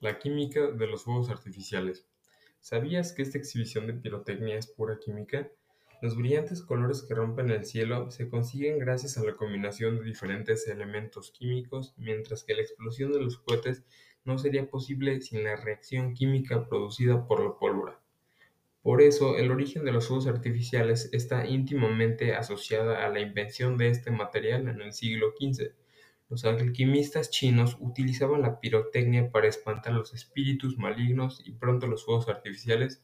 La química de los fuegos artificiales. ¿Sabías que esta exhibición de pirotecnia es pura química? Los brillantes colores que rompen el cielo se consiguen gracias a la combinación de diferentes elementos químicos, mientras que la explosión de los cohetes no sería posible sin la reacción química producida por la pólvora. Por eso, el origen de los fuegos artificiales está íntimamente asociada a la invención de este material en el siglo XV los alquimistas chinos utilizaban la pirotecnia para espantar los espíritus malignos y pronto los fuegos artificiales,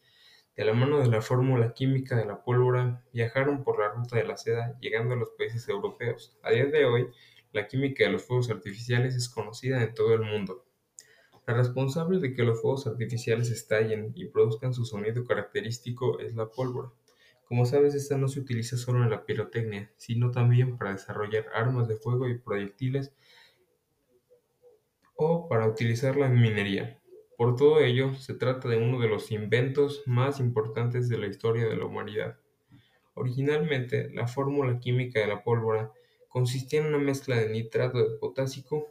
de la mano de la fórmula química de la pólvora, viajaron por la ruta de la seda llegando a los países europeos. A día de hoy, la química de los fuegos artificiales es conocida en todo el mundo. La responsable de que los fuegos artificiales estallen y produzcan su sonido característico es la pólvora. Como sabes, esta no se utiliza solo en la pirotecnia, sino también para desarrollar armas de fuego y proyectiles o para utilizarla en minería. Por todo ello, se trata de uno de los inventos más importantes de la historia de la humanidad. Originalmente, la fórmula química de la pólvora consistía en una mezcla de nitrato de potásico,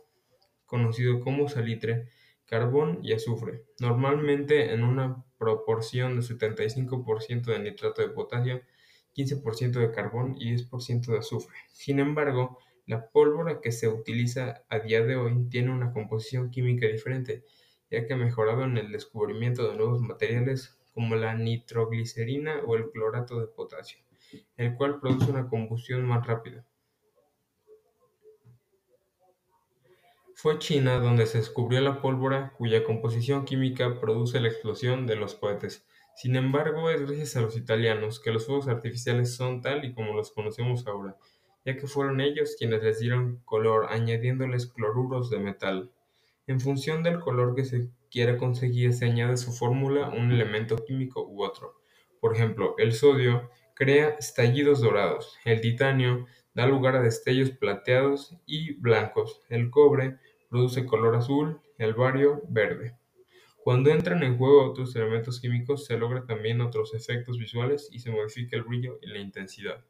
conocido como salitre, carbón y azufre, normalmente en una proporción de 75% de nitrato de potasio, 15% de carbón y 10% de azufre. Sin embargo, la pólvora que se utiliza a día de hoy tiene una composición química diferente, ya que ha mejorado en el descubrimiento de nuevos materiales como la nitroglicerina o el clorato de potasio, el cual produce una combustión más rápida. Fue China donde se descubrió la pólvora cuya composición química produce la explosión de los cohetes. Sin embargo, es gracias a los italianos que los fuegos artificiales son tal y como los conocemos ahora, ya que fueron ellos quienes les dieron color añadiéndoles cloruros de metal. En función del color que se quiera conseguir se añade su fórmula un elemento químico u otro. Por ejemplo, el sodio crea estallidos dorados, el titanio da lugar a destellos plateados y blancos, el cobre produce color azul, el bario verde. Cuando entran en juego otros elementos químicos se logran también otros efectos visuales y se modifica el brillo y la intensidad.